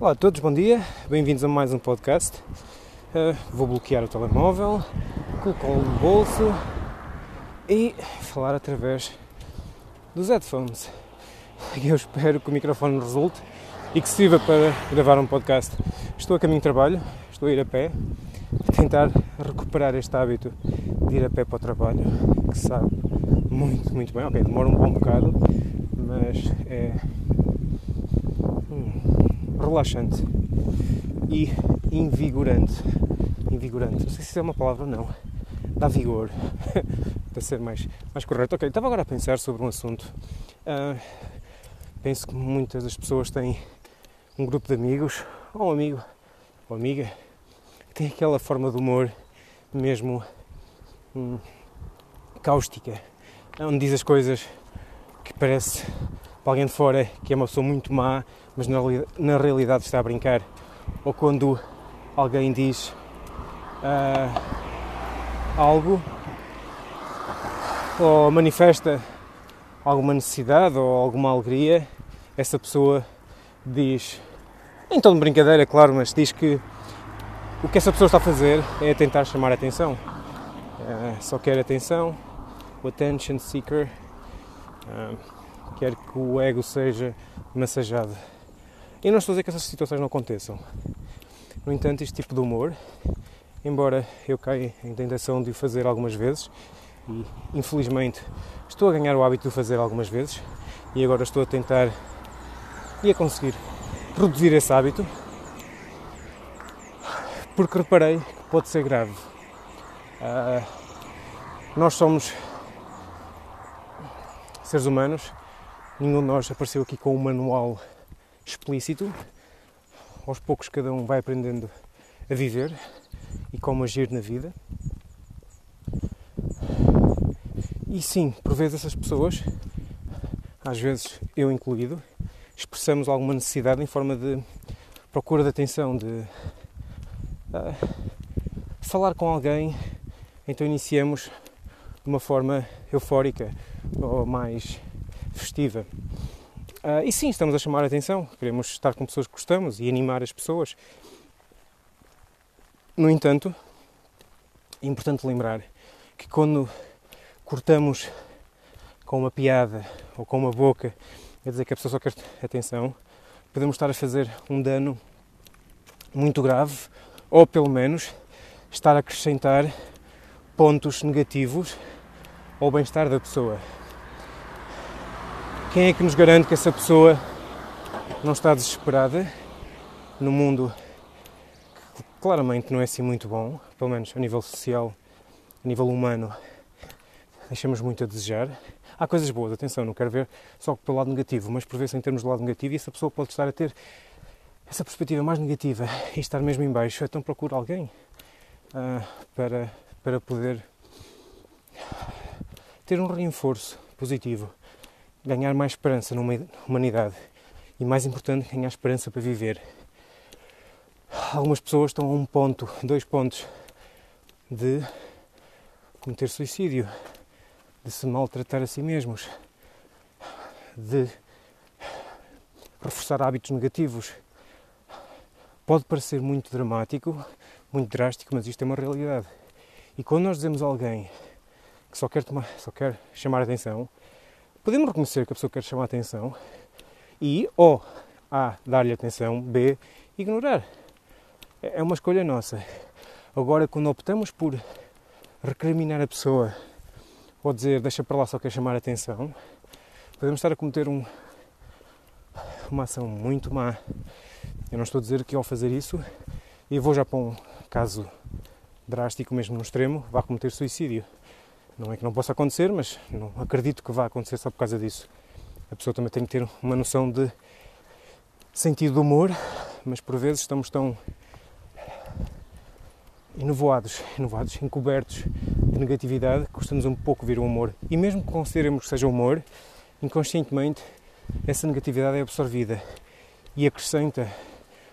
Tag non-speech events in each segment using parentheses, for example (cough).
Olá a todos, bom dia, bem-vindos a mais um podcast. Uh, vou bloquear o telemóvel, colocá-lo no bolso e falar através dos headphones. (laughs) Eu espero que o microfone resulte e que sirva para gravar um podcast. Estou a caminho de trabalho, estou a ir a pé, a tentar recuperar este hábito de ir a pé para o trabalho, que sabe muito, muito bem. Ok, demora um bom bocado, mas é hum, relaxante e invigorante. Invigorante, não sei se é uma palavra ou não. Dá vigor, (laughs) para ser mais, mais correto. Ok, estava agora a pensar sobre um assunto. Uh, penso que muitas das pessoas têm um grupo de amigos, ou um amigo, ou amiga, que tem aquela forma de humor mesmo hum, cáustica, onde diz as coisas que parece para alguém de fora que é uma pessoa muito má, mas na, na realidade está a brincar. Ou quando alguém diz uh, algo ou manifesta alguma necessidade ou alguma alegria, essa pessoa diz, tom de brincadeira, claro, mas diz que o que essa pessoa está a fazer é tentar chamar a atenção. Uh, só quer atenção, o attention seeker, uh, quer que o ego seja massajado. E não estou a dizer que essas situações não aconteçam. No entanto, este tipo de humor, embora eu caia em tentação de o fazer algumas vezes, e infelizmente estou a ganhar o hábito de o fazer algumas vezes, e agora estou a tentar e a conseguir reduzir esse hábito, porque reparei que pode ser grave. Uh, nós somos seres humanos, nenhum de nós apareceu aqui com um manual explícito. Aos poucos, cada um vai aprendendo a viver e como agir na vida. E sim, por vezes essas pessoas, às vezes eu incluído, expressamos alguma necessidade em forma de procura de atenção, de uh, falar com alguém, então iniciamos de uma forma eufórica ou mais festiva. Uh, e sim, estamos a chamar a atenção, queremos estar com pessoas que gostamos e animar as pessoas. No entanto, é importante lembrar que quando cortamos com uma piada ou com uma boca a dizer que a pessoa só quer atenção, podemos estar a fazer um dano muito grave ou pelo menos estar a acrescentar pontos negativos ao bem-estar da pessoa. Quem é que nos garante que essa pessoa não está desesperada no mundo que claramente não é assim muito bom, pelo menos a nível social, a nível humano, deixamos muito a desejar. Há coisas boas, atenção, não quero ver só pelo lado negativo, mas por vezes em termos do lado negativo, e essa pessoa pode estar a ter essa perspectiva mais negativa e estar mesmo em baixo, então procura alguém uh, para, para poder ter um reforço positivo ganhar mais esperança numa humanidade e, mais importante, ganhar esperança para viver. Algumas pessoas estão a um ponto, dois pontos de cometer suicídio, de se maltratar a si mesmos, de reforçar hábitos negativos. Pode parecer muito dramático, muito drástico, mas isto é uma realidade. E quando nós dizemos a alguém que só quer, tomar, só quer chamar atenção, podemos reconhecer que a pessoa quer chamar a atenção e ou A, dar-lhe atenção, B, ignorar. É, é uma escolha nossa. Agora, quando optamos por recriminar a pessoa ou dizer deixa para lá só quer chamar a atenção, podemos estar a cometer um, uma ação muito má. Eu não estou a dizer que ao fazer isso, e vou já para um caso drástico mesmo no extremo, vá cometer suicídio. Não é que não possa acontecer, mas não acredito que vá acontecer só por causa disso. A pessoa também tem que ter uma noção de sentido do humor, mas por vezes estamos tão enovoados, enovoados, encobertos de negatividade, custa-nos um pouco ver o humor. E mesmo que consideremos que seja humor, inconscientemente essa negatividade é absorvida e acrescenta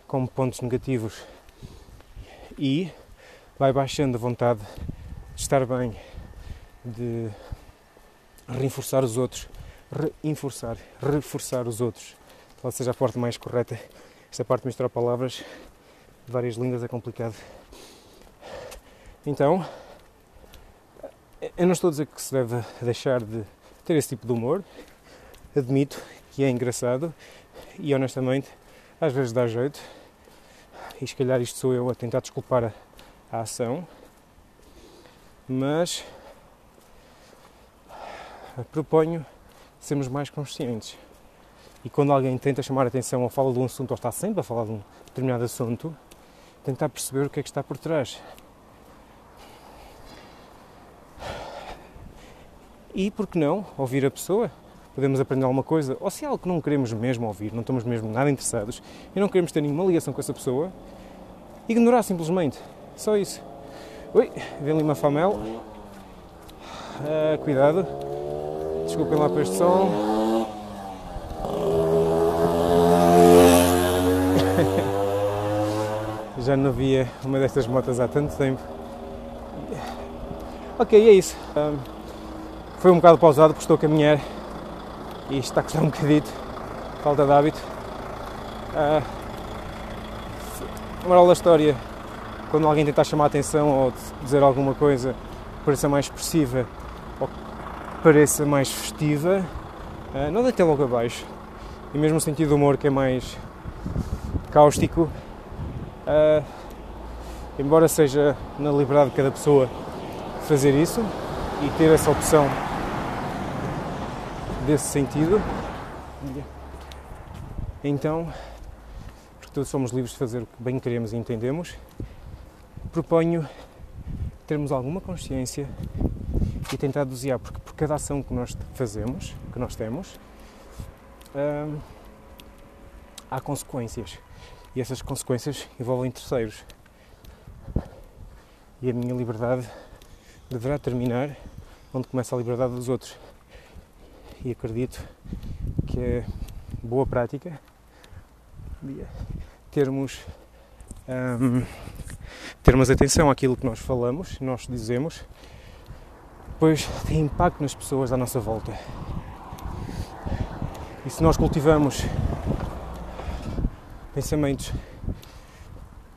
como pontos negativos e vai baixando a vontade de estar bem, de reforçar os outros, reinforçar, reforçar os outros, qual seja a forma mais correta Esta parte de misturar palavras de várias línguas é complicado. Então, eu não estou a dizer que se deve deixar de ter esse tipo de humor. Admito que é engraçado e honestamente às vezes dá jeito. E se calhar isto sou eu a tentar desculpar a, a ação. Mas proponho sermos mais conscientes. E quando alguém tenta chamar a atenção ou fala de um assunto ou está sempre a falar de um determinado assunto, tentar perceber o que é que está por trás. E, por que não, ouvir a pessoa? Podemos aprender alguma coisa. Ou se é algo que não queremos mesmo ouvir, não estamos mesmo nada interessados e não queremos ter nenhuma ligação com essa pessoa, ignorar simplesmente. Só isso. Ui, vem ali uma famel. Ah, cuidado. Desculpem lá por este som. (laughs) Já não via uma destas motas há tanto tempo. Ok, é isso. Um, foi um bocado pausado porque estou a caminhar e está a custar um bocadito. Falta de hábito. Uh, moral da história, quando alguém tentar chamar a atenção ou dizer alguma coisa pareça mais expressiva pareça mais festiva, uh, não deite logo abaixo. E mesmo o sentido do humor que é mais cáustico, uh, embora seja na liberdade de cada pessoa fazer isso e ter essa opção desse sentido, então, porque todos somos livres de fazer o que bem queremos e entendemos, proponho termos alguma consciência e tentar dosear, porque por cada ação que nós fazemos, que nós temos, hum, há consequências. E essas consequências envolvem terceiros. E a minha liberdade deverá terminar onde começa a liberdade dos outros. E acredito que é boa prática termos, um, termos atenção àquilo que nós falamos, nós dizemos, pois tem impacto nas pessoas à nossa volta. E se nós cultivamos pensamentos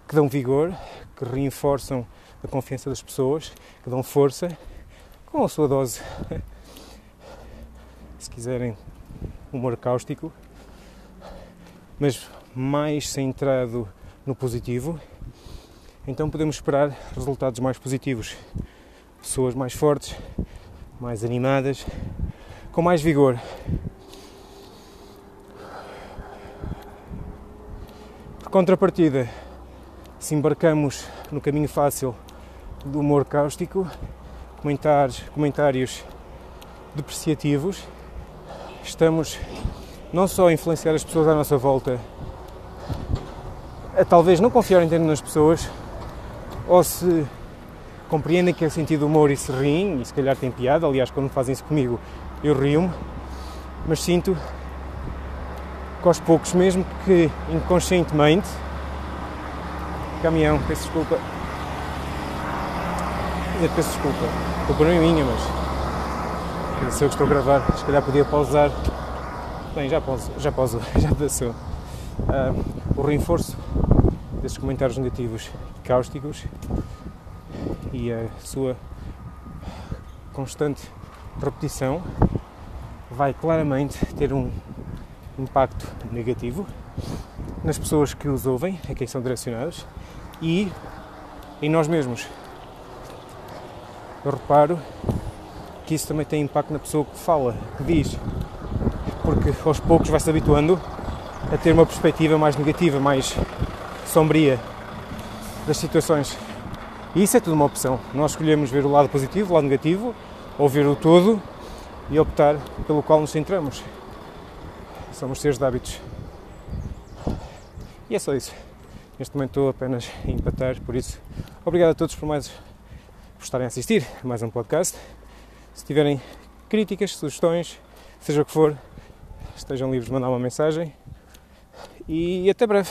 que dão vigor, que reforçam a confiança das pessoas, que dão força, com a sua dose, se quiserem, humor cáustico, mas mais centrado no positivo, então podemos esperar resultados mais positivos. Pessoas mais fortes, mais animadas, com mais vigor. Por contrapartida, se embarcamos no caminho fácil do humor cáustico, comentários, comentários depreciativos, estamos não só a influenciar as pessoas à nossa volta a talvez não confiarem tanto nas pessoas, ou se compreendem que é sentido humor e se riem, e se calhar tem piada, aliás, quando fazem isso comigo eu rio-me, mas sinto que aos poucos, mesmo que inconscientemente, caminhão, peço desculpa, eu peço desculpa, culpa não é minha, mas se eu estou a gravar, se calhar podia pausar, bem, já pauso, já pauso, (laughs) já passou. Uh, o reforço desses comentários negativos cáusticos e a sua constante repetição vai claramente ter um impacto negativo nas pessoas que os ouvem, a quem são direcionados, e em nós mesmos. Eu reparo que isso também tem impacto na pessoa que fala, que diz, porque aos poucos vai se habituando a ter uma perspectiva mais negativa, mais sombria das situações. E isso é tudo uma opção. Nós escolhemos ver o lado positivo, o lado negativo, ou ver o todo e optar pelo qual nos centramos. Somos seres de hábitos. E é só isso. Neste momento estou apenas a empatar, por isso, obrigado a todos por mais por estarem a assistir a mais um podcast. Se tiverem críticas, sugestões, seja o que for, estejam livres de mandar uma mensagem. E até breve.